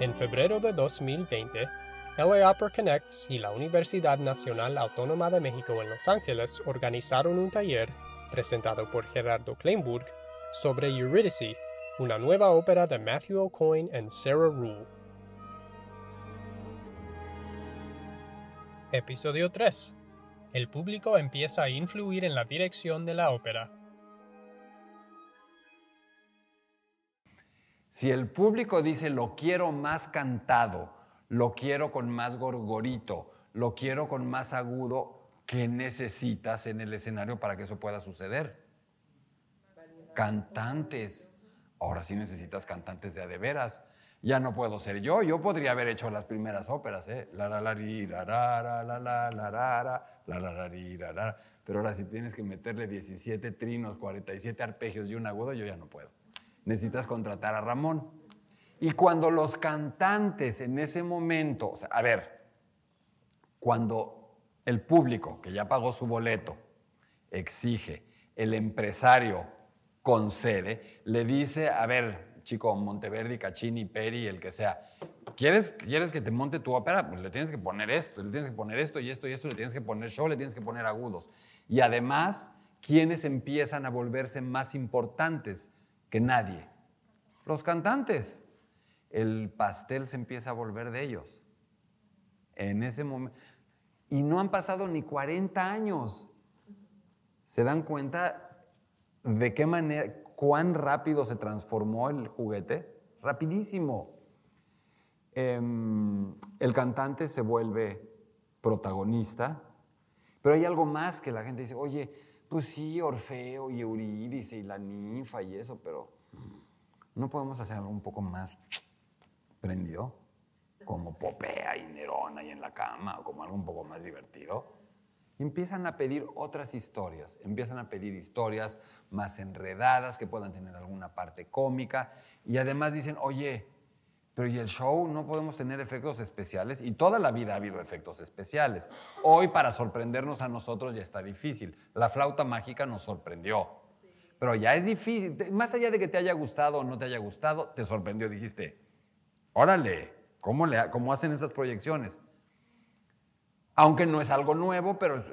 En febrero de 2020, LA Opera Connects y la Universidad Nacional Autónoma de México en Los Ángeles organizaron un taller, presentado por Gerardo Kleinburg, sobre Eurydice, una nueva ópera de Matthew O'Coin y Sarah Rule. Episodio 3. El público empieza a influir en la dirección de la ópera. Si el público dice lo quiero más cantado, lo quiero con más gorgorito, lo quiero con más agudo, ¿qué necesitas en el escenario para que eso pueda suceder? Cantantes. Ahora sí necesitas cantantes de a de veras. Ya no puedo ser yo. Yo podría haber hecho las primeras óperas, ¿eh? La la la la la la la la la la la la la la Pero ahora si tienes que meterle 17 trinos, 47 arpegios y un agudo, yo ya no puedo necesitas contratar a Ramón. Y cuando los cantantes en ese momento, a ver, cuando el público que ya pagó su boleto exige, el empresario concede, le dice, a ver, chico, Monteverdi, Caccini, Peri, el que sea, ¿quieres, ¿quieres que te monte tu ópera? Pues le tienes que poner esto, le tienes que poner esto y esto y esto, le tienes que poner show, le tienes que poner agudos. Y además, ¿quiénes empiezan a volverse más importantes? Que nadie. Los cantantes. El pastel se empieza a volver de ellos. En ese momento. Y no han pasado ni 40 años. ¿Se dan cuenta de qué manera, cuán rápido se transformó el juguete? Rapidísimo. Em, el cantante se vuelve protagonista, pero hay algo más que la gente dice, oye, pues sí, Orfeo y Eurídice y la ninfa y eso, pero no podemos hacer algo un poco más prendido, como Popea y Nerona y en la cama, o como algo un poco más divertido. Empiezan a pedir otras historias, empiezan a pedir historias más enredadas, que puedan tener alguna parte cómica, y además dicen, oye, pero ¿y el show? No podemos tener efectos especiales y toda la vida ha habido efectos especiales. Hoy para sorprendernos a nosotros ya está difícil. La flauta mágica nos sorprendió. Pero ya es difícil. Más allá de que te haya gustado o no te haya gustado, te sorprendió. Dijiste, órale, ¿cómo, le, cómo hacen esas proyecciones? Aunque no es algo nuevo, pero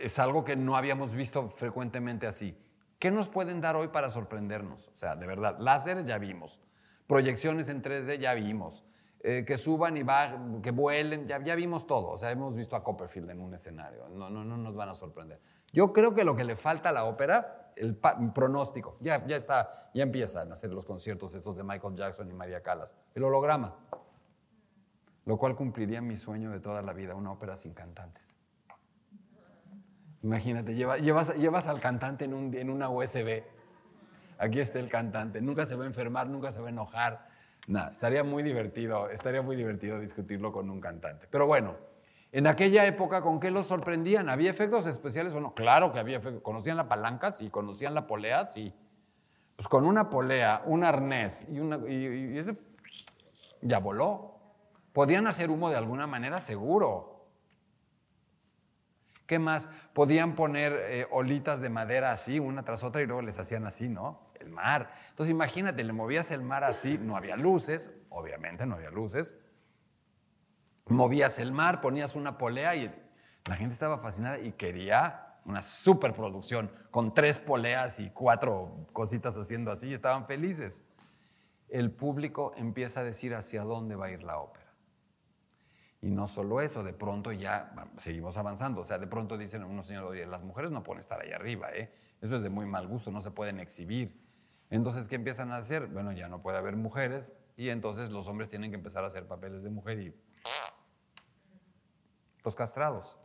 es algo que no habíamos visto frecuentemente así. ¿Qué nos pueden dar hoy para sorprendernos? O sea, de verdad, láseres ya vimos. Proyecciones en 3D ya vimos. Eh, que suban y que vuelen, ya, ya vimos todo. O sea, hemos visto a Copperfield en un escenario. No, no, no nos van a sorprender. Yo creo que lo que le falta a la ópera, el pronóstico, ya, ya está, ya empiezan a hacer los conciertos estos de Michael Jackson y María Callas. El holograma. Lo cual cumpliría mi sueño de toda la vida, una ópera sin cantantes. Imagínate, llevas, llevas al cantante en, un, en una USB aquí está el cantante, nunca se va a enfermar, nunca se va a enojar, nada, estaría muy divertido, estaría muy divertido discutirlo con un cantante. Pero bueno, en aquella época, ¿con qué los sorprendían? ¿Había efectos especiales o no? Claro que había efectos. ¿Conocían la palanca? Sí. ¿Conocían la polea? Sí. Pues con una polea, un arnés y una... ya voló. ¿Podían hacer humo de alguna manera? Seguro. ¿Qué más? Podían poner eh, olitas de madera así, una tras otra, y luego les hacían así, ¿no? El mar. Entonces imagínate, le movías el mar así, no había luces, obviamente no había luces. Movías el mar, ponías una polea y la gente estaba fascinada y quería una superproducción con tres poleas y cuatro cositas haciendo así, estaban felices. El público empieza a decir hacia dónde va a ir la ópera. Y no solo eso, de pronto ya seguimos avanzando. O sea, de pronto dicen unos señores, oye, las mujeres no pueden estar ahí arriba, ¿eh? Eso es de muy mal gusto, no se pueden exhibir. Entonces, ¿qué empiezan a hacer? Bueno, ya no puede haber mujeres y entonces los hombres tienen que empezar a hacer papeles de mujer y... Los castrados.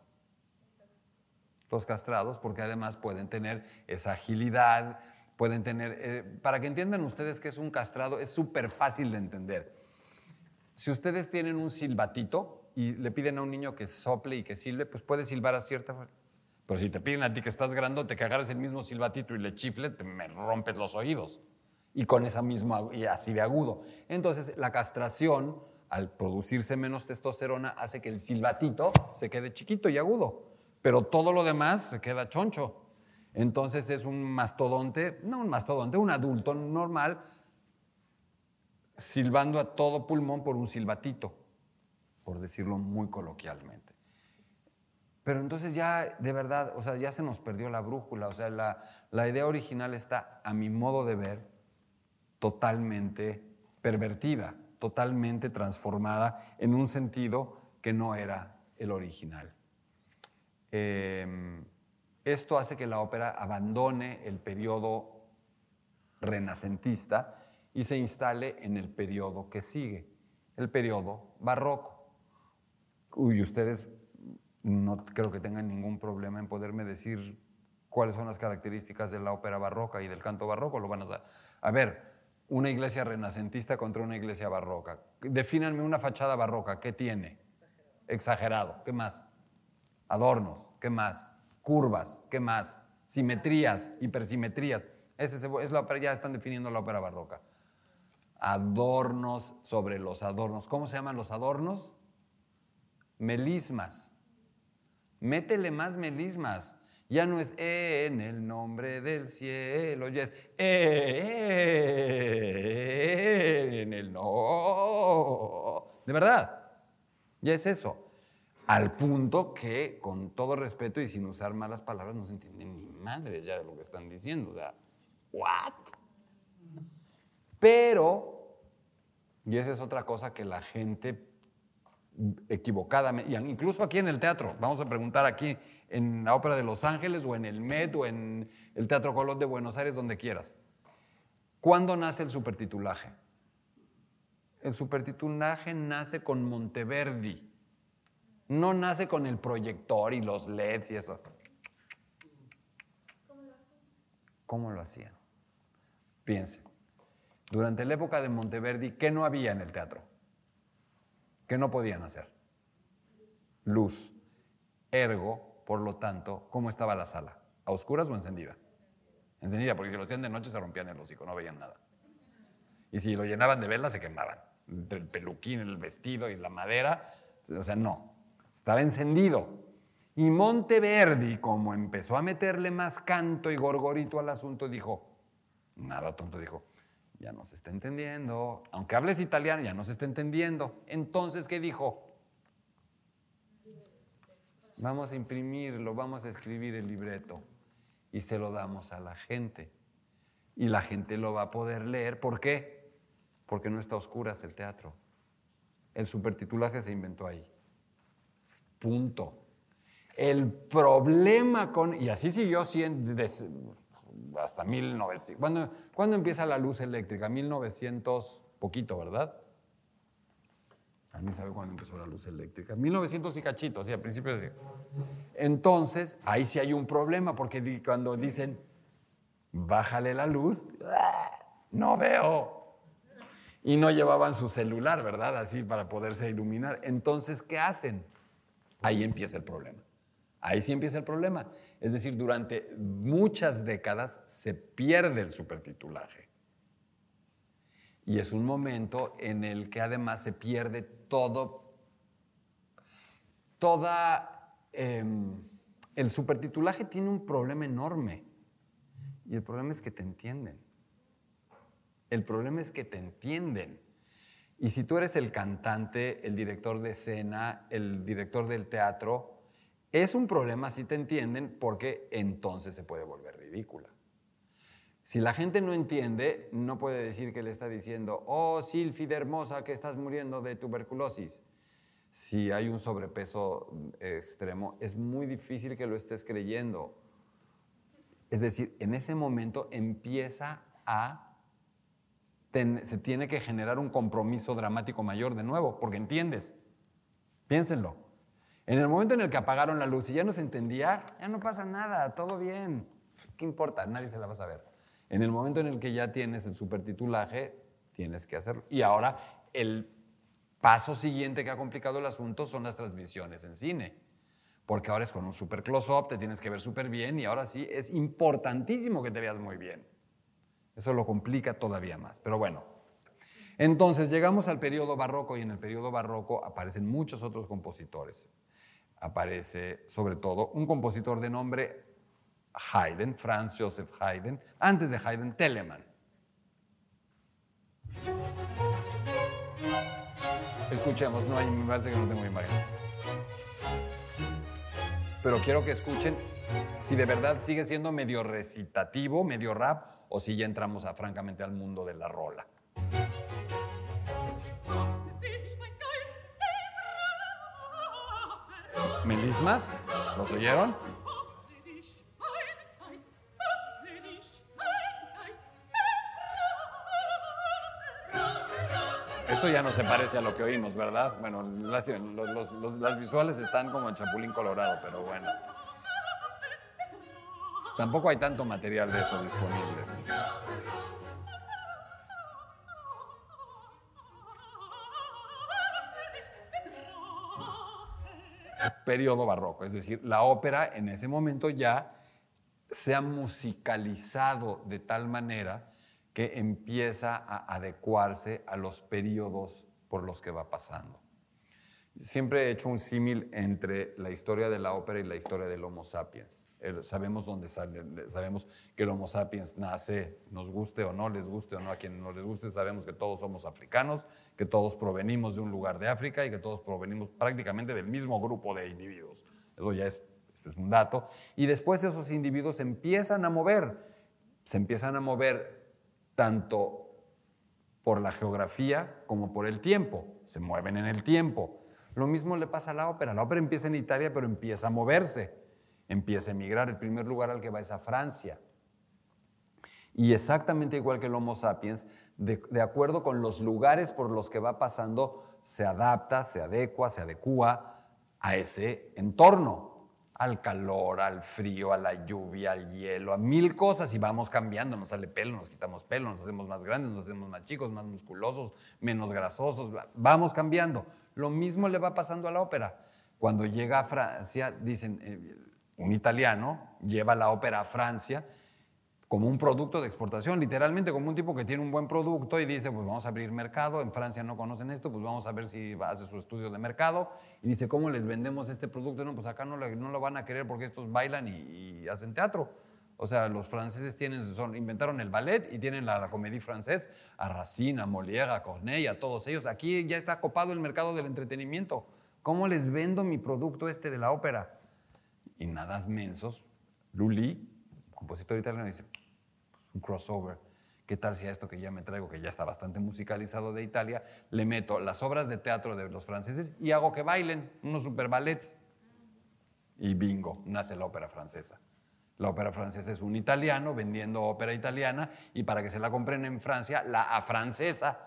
Los castrados, porque además pueden tener esa agilidad, pueden tener... Eh, para que entiendan ustedes qué es un castrado, es súper fácil de entender. Si ustedes tienen un silbatito, y le piden a un niño que sople y que silbe, pues puede silbar a cierta. Pero si te piden a ti que estás grandote que agarres el mismo silbatito y le chifles, te me rompes los oídos. Y con esa misma, y así de agudo. Entonces, la castración, al producirse menos testosterona, hace que el silbatito se quede chiquito y agudo. Pero todo lo demás se queda choncho. Entonces es un mastodonte, no un mastodonte, un adulto normal silbando a todo pulmón por un silbatito, por decirlo muy coloquialmente. Pero entonces ya, de verdad, o sea, ya se nos perdió la brújula, o sea, la, idea original está, a mi modo de ver, totalmente pervertida, totalmente transformada en un sentido que no era el original. Em, esto hace que la ópera abandone el periodo renacentista y se instale en el periodo que sigue, el periodo barroco. Uy, ustedes no creo que tengan ningún problema en poderme decir cuáles son las características de la ópera barroca y del canto barroco, lo van a saber. A ver, una iglesia renacentista contra una iglesia barroca. Defínanme una fachada barroca, ¿qué tiene? Exagerado, ¿qué más? Adornos, ¿qué más? Curvas, ¿qué más? Simetrías, hipersimetrías. Ese es la ópera, ya están definiendo la ópera barroca. Adornos sobre los adornos. ¿Cómo se llaman los adornos? Melismas. Métele más melismas. Ya no es en el nombre del cielo, ya es en el no. De verdad, ya es eso. Al punto que, con todo respeto y sin usar malas palabras, no se entiende ni madre ya de lo que están diciendo. O sea, ¿what? Pero, y esa es otra cosa que la gente equivocadamente, incluso aquí en el teatro, vamos a preguntar aquí en la Ópera de Los Ángeles o en el Met o en el Teatro Colón de Buenos Aires, donde quieras. ¿Cuándo nace el supertitulaje? El supertitulaje nace con Monteverdi, no nace con el proyector y los LEDs y eso. ¿Cómo lo hacían? ¿Cómo? Piensen. Durante la época de Monteverdi, ¿qué no había en el teatro? ¿Qué no podían hacer? Luz. Ergo, por lo tanto, ¿cómo estaba la sala? ¿A oscuras o encendida? Encendida, porque si lo hacían de noche se rompían el hocico, no veían nada. Y si lo llenaban de velas se quemaban. Entre el peluquín, el vestido y la madera, o sea, no. Estaba encendido. Y Monteverdi, como empezó a meterle más canto y gorgorito al asunto, dijo, nada tonto, dijo, ya no se está entendiendo. Aunque hables italiano, ya no se está entendiendo. Entonces, ¿qué dijo? Vamos a imprimirlo, vamos a escribir el libreto y se lo damos a la gente. Y la gente lo va a poder leer. ¿Por qué? Porque no está a oscuras el teatro. El supertitulaje se inventó ahí. Punto. El problema con... Y así siguió siendo hasta 1900. ¿Cuándo, ¿Cuándo empieza la luz eléctrica? 1900, poquito, ¿verdad? A mí sabe cuándo empezó la luz eléctrica. 1900 y cachito, sí, a principios de... Entonces, ahí sí hay un problema, porque cuando dicen, bájale la luz, no veo. Y no llevaban su celular, ¿verdad? Así para poderse iluminar. Entonces, ¿qué hacen? Ahí empieza el problema. Ahí sí empieza el problema. Es decir, durante muchas décadas se pierde el supertitulaje. Y es un momento en el que además se pierde todo, toda... Em, el supertitulaje tiene un problema enorme. Y el problema es que te entienden. El problema es que te entienden. Y si tú eres el cantante, el director de escena, el director del teatro, es un problema si te entienden porque entonces se puede volver ridícula. Si la gente no entiende, no puede decir que le está diciendo, oh Silfide hermosa que estás muriendo de tuberculosis. Si hay un sobrepeso extremo, es muy difícil que lo estés creyendo. Es decir, en ese momento empieza a, se tiene que generar un compromiso dramático mayor de nuevo, porque entiendes. Piénsenlo. En el momento en el que apagaron la luz y ya no se entendía, ya no pasa nada, todo bien. ¿Qué importa? Nadie se la va a saber. En el momento en el que ya tienes el supertitulaje, tienes que hacerlo. Y ahora el paso siguiente que ha complicado el asunto son las transmisiones en cine. Porque ahora es con un super close-up, te tienes que ver súper bien y ahora sí es importantísimo que te veas muy bien. Eso lo complica todavía más. Pero bueno, entonces llegamos al periodo barroco y en el periodo barroco aparecen muchos otros compositores aparece sobre todo un compositor de nombre Haydn, Franz Joseph Haydn, antes de Haydn, Telemann. Escuchemos, no hay, me parece que no tengo imagen. Pero quiero que escuchen si de verdad sigue siendo medio recitativo, medio rap, o si ya entramos francamente al mundo de la rola. ¿Melismas? ¿Los oyeron? Esto ya no se parece a lo que oímos, ¿verdad? Bueno, las, las visuales están como en Chapulín Colorado, pero bueno. Tampoco hay tanto material de eso disponible. Periodo barroco, es decir, la ópera en ese momento ya se ha musicalizado de tal manera que empieza a adecuarse a los periodos por los que va pasando. Siempre he hecho un símil entre la historia de la ópera y la historia del Homo sapiens. Sabemos dónde sale, sabemos que el Homo sapiens nace, nos guste o no, les guste o no, a quien no les guste, sabemos que todos somos africanos, que todos provenimos de un lugar de África y que todos provenimos prácticamente del mismo grupo de individuos. Eso ya es, es un dato. Y después esos individuos empiezan a mover, se empiezan a mover tanto por la geografía como por el tiempo. Se mueven en el tiempo. Lo mismo le pasa a la ópera. La ópera empieza en Italia, pero empieza a moverse, empieza a emigrar. El primer lugar al que va es a Francia. Y exactamente igual que el Homo sapiens, de, acuerdo con los lugares por los que va pasando, se adapta, se adecua, se adecua a ese entorno, al calor, al frío, a la lluvia, al hielo, a mil cosas y vamos cambiando, nos sale pelo, nos quitamos pelo, nos hacemos más grandes, nos hacemos más chicos, más musculosos, menos grasosos, va- vamos cambiando. Lo mismo le va pasando a la ópera. Cuando llega a Francia, dicen, eh, un italiano lleva la ópera a Francia como un producto de exportación, literalmente como un tipo que tiene un buen producto y dice, pues vamos a abrir mercado, en Francia no conocen esto, pues vamos a ver si hace su estudio de mercado y dice, ¿cómo les vendemos este producto? No, pues acá no, le- no lo van a querer porque estos bailan y, y hacen teatro. O sea, los franceses tienen, son, inventaron el ballet y tienen la, la comédie francés, a Racine, a Molière, a Corneille, a todos ellos. Aquí ya está copado el mercado del entretenimiento. ¿Cómo les vendo mi producto este de la ópera? Y nada mensos, Lully, compositor italiano, dice, un crossover. ¿Qué tal si a esto que ya me traigo, que ya está bastante musicalizado de Italia, le meto las obras de teatro de los franceses y hago que bailen unos super ballets? Y bingo, nace la ópera francesa. La ópera francesa es un italiano vendiendo ópera italiana y para que se la compren en Francia, la afrancesa,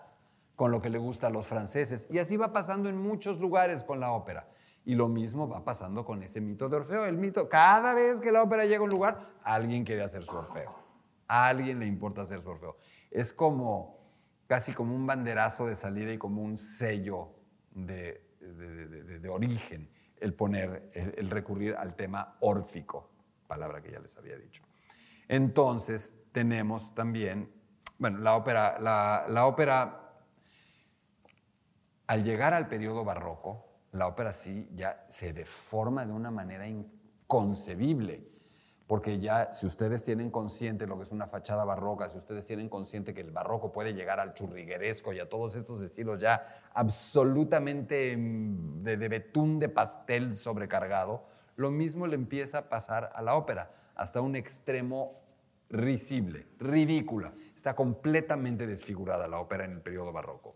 con lo que le gusta a los franceses. Y así va pasando en muchos lugares con la ópera. Y lo mismo va pasando con ese mito de Orfeo. El mito, cada vez que la ópera llega a un lugar, alguien quiere hacer su Orfeo. A alguien le importa hacer su Orfeo. Es como, casi como un banderazo de salida y como un sello de, de- origen el poner, el, el recurrir al tema órfico, palabra que ya les había dicho. Entonces tenemos también, bueno, la ópera, la, la ópera, al llegar al periodo barroco, la ópera sí ya se deforma de una manera inconcebible. Porque ya, si ustedes tienen consciente lo que es una fachada barroca, si ustedes tienen consciente que el barroco puede llegar al churrigueresco y a todos estos estilos ya absolutamente mm, de, betún de pastel sobrecargado, lo mismo le empieza a pasar a la ópera, hasta un extremo risible, ridícula. Está completamente desfigurada la ópera en el periodo barroco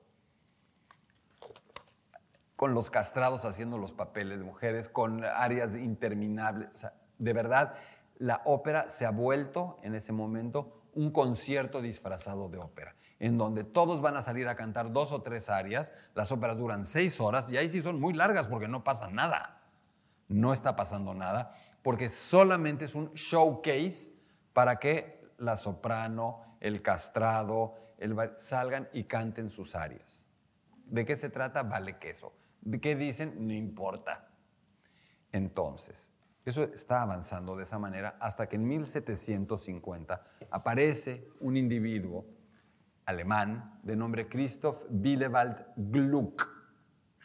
con los castrados haciendo los papeles de mujeres, con áreas interminables. O sea, de verdad, la ópera se ha vuelto en ese momento un concierto disfrazado de ópera, en donde todos van a salir a cantar dos o tres áreas. Las óperas duran seis horas y ahí sí son muy largas porque no pasa nada. No está pasando nada porque solamente es un showcase para que la soprano, el castrado, el salgan y canten sus áreas. ¿De qué se trata? Vale queso. ¿De qué dicen? No importa. Entonces, eso está avanzando de esa manera hasta que en 1750 aparece un individuo alemán de nombre Christoph Willewald Gluck,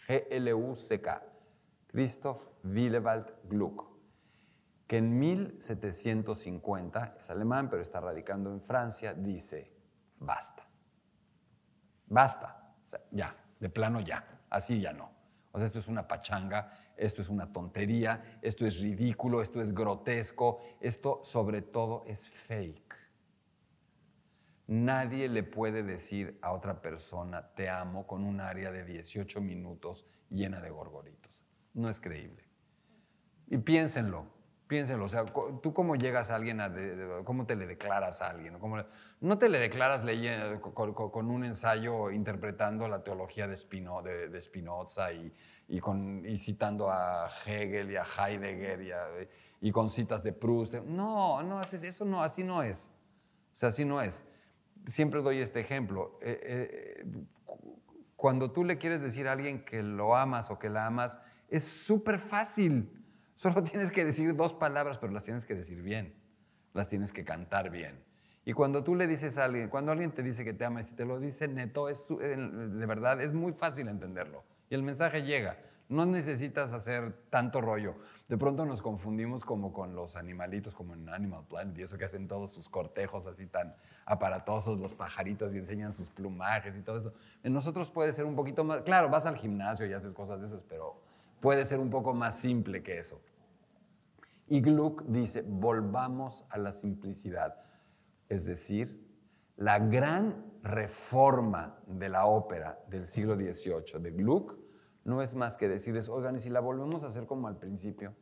G-L-U-C-K, Christoph Willewald Gluck, que en 1750, es alemán pero está radicando en Francia, dice, basta, basta, ya, De plano ya, así ya no. O sea, esto es una pachanga, esto es una tontería, esto es ridículo, esto es grotesco, esto sobre todo es fake. Nadie le puede decir a otra persona te amo con un área de 18 minutos llena de gorgoritos. No es creíble. Y piénsenlo, piénsenlo. O sea, tú cómo llegas a alguien, cómo te le declaras a alguien. no te le declaras leyendo, con, un ensayo interpretando la teología de, Spinoza y, con, citando a Hegel y a Heidegger y, con citas de Proust. No, no, eso no, así no es. O sea, así no es siempre doy este ejemplo. Eh, eh, cuando tú le quieres decir a alguien que lo amas o que la amas, es súper fácil. Solo tienes que decir dos palabras, pero las tienes que decir bien. Las tienes que cantar bien. Y cuando tú le dices a alguien, cuando alguien te dice que te ama y si te lo dice neto, es, de verdad es muy fácil entenderlo. Y el mensaje llega. No necesitas hacer tanto rollo. De pronto nos confundimos como con los animalitos, como en Animal Planet, y eso que hacen todos sus cortejos así tan aparatosos, los pajaritos y enseñan sus plumajes y todo eso. En nosotros puede ser un poquito más, claro, vas al gimnasio y haces cosas de esas, pero puede ser un poco más simple que eso. Y Gluck dice, volvamos a la simplicidad. Es decir, la gran reforma de la ópera del siglo XVIII de Gluck no es más que decirles, oigan, y si la volvemos a hacer como al principio.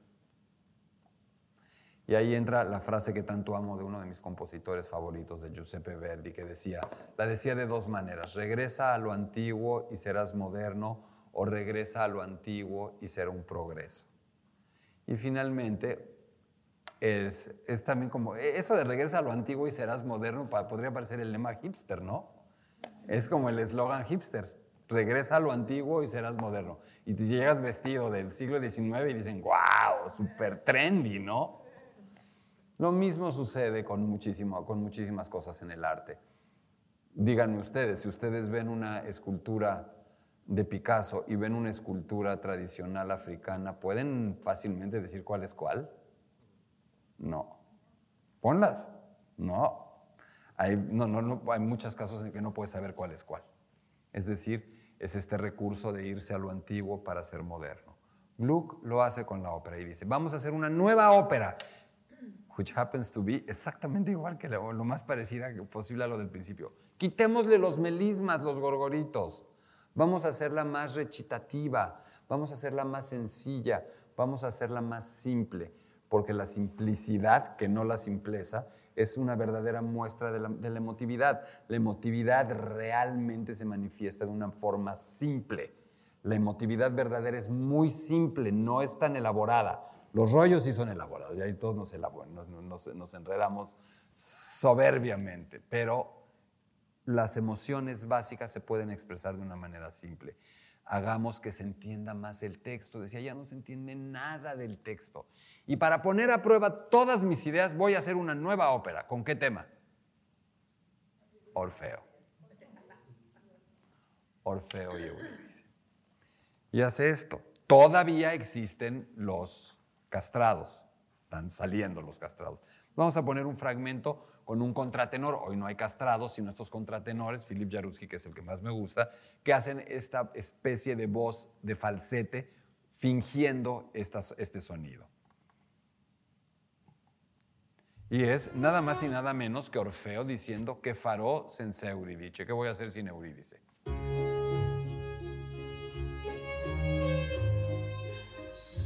Y ahí entra la frase que tanto amo de uno de mis compositores favoritos, de Giuseppe Verdi, que decía, la decía de dos maneras, regresa a lo antiguo y serás moderno, o regresa a lo antiguo y será un progreso. Y finalmente, es, es también como, e, eso de regresa a lo antiguo y serás moderno, podría parecer el lema hipster, ¿no? Es como el eslogan hipster regresa a lo antiguo y serás moderno. Y te llegas vestido del siglo XIX y dicen, wow, súper trendy, ¿no? Lo mismo sucede con, muchísimo, con muchísimas cosas en el arte. Díganme ustedes, si ustedes ven una escultura de Picasso y ven una escultura tradicional africana, ¿pueden fácilmente decir cuál es cuál? No. Ponlas. No. Hay, no, no, no, hay muchos casos en que no puedes saber cuál es cuál. Es decir, es este recurso de irse a lo antiguo para ser moderno. Gluck lo hace con la ópera y dice, vamos a hacer una nueva ópera, which happens to be exactamente igual que lo, más parecida posible a lo del principio. Quitémosle los melismas, los gorgoritos. Vamos a hacerla más recitativa, vamos a hacerla más sencilla, vamos a hacerla más simple porque la simplicidad, que no la simpleza, es una verdadera muestra de la, emotividad. La emotividad realmente se manifiesta de una forma simple. La emotividad verdadera es muy simple, no es tan elaborada. Los rollos sí son elaborados, y ahí todos nos, nos enredamos soberbiamente, pero las emociones básicas se pueden expresar de una manera simple hagamos que se entienda más el texto. Decía, ya no se entiende nada del texto. Y para poner a prueba todas mis ideas, voy a hacer una nueva ópera. ¿Con qué tema? Orfeo. Orfeo y Eurídice. Y hace esto. Todavía existen los castrados. Están saliendo los castrados. Vamos a poner un fragmento con un contratenor. Hoy no hay castrados, sino estos contratenores, Philip Jaruski, que es el que más me gusta, que hacen esta especie de voz de falsete fingiendo este sonido. Y es nada más y nada menos que Orfeo diciendo que faró senza Euridice. ¿Qué voy a hacer sin Eurídice?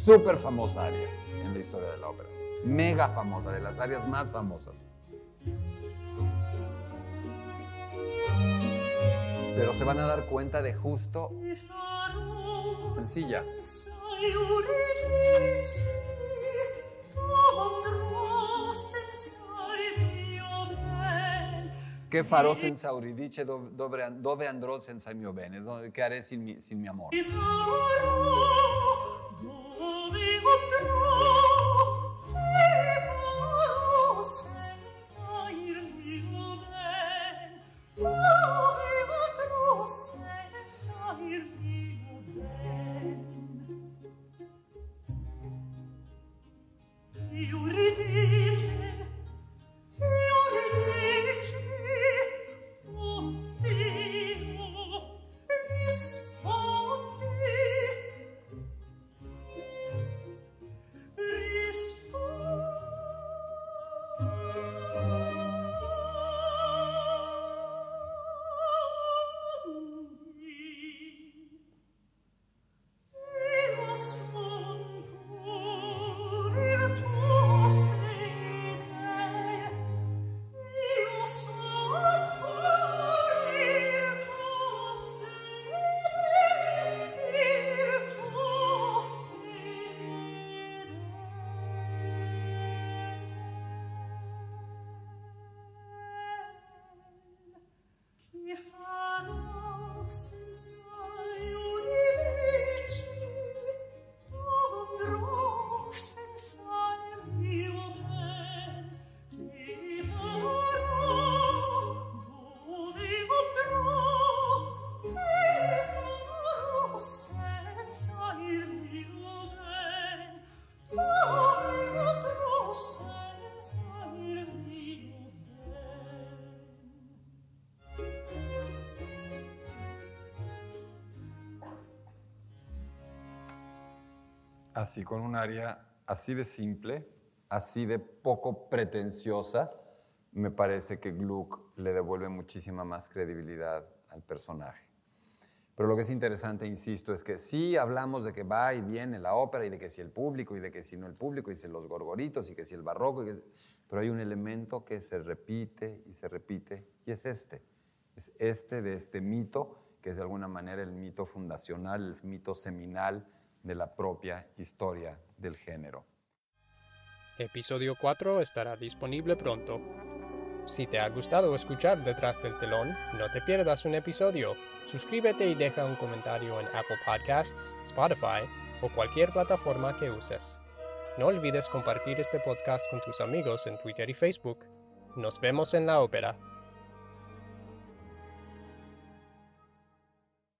Súper famosa área en la historia de la ópera. Mega famosa, de las áreas más famosas. Pero se van a dar cuenta de justo sencilla. ¿Qué farò senza Euridice? Dove, dove andrò senza il mio bene? ¿Qué haré sin mi, sin mi amor? Así con un área así de simple, así de poco pretenciosa, me parece que Gluck le devuelve muchísima más credibilidad al personaje. Pero lo que es interesante, insisto, es que sí hablamos de que va y viene la ópera y de que si el público y de que si no el público y si los gorgoritos y que si el barroco, pero hay un elemento que se repite y se repite y es este. Es este de este mito, que es de alguna manera el mito fundacional, el mito seminal de la propia historia del género. Episodio 4 estará disponible pronto. Si te ha gustado escuchar detrás del telón, no te pierdas un episodio. Suscríbete y deja un comentario en Apple Podcasts, Spotify o cualquier plataforma que uses. No olvides compartir este podcast con tus amigos en Twitter y Facebook. Nos vemos en la ópera.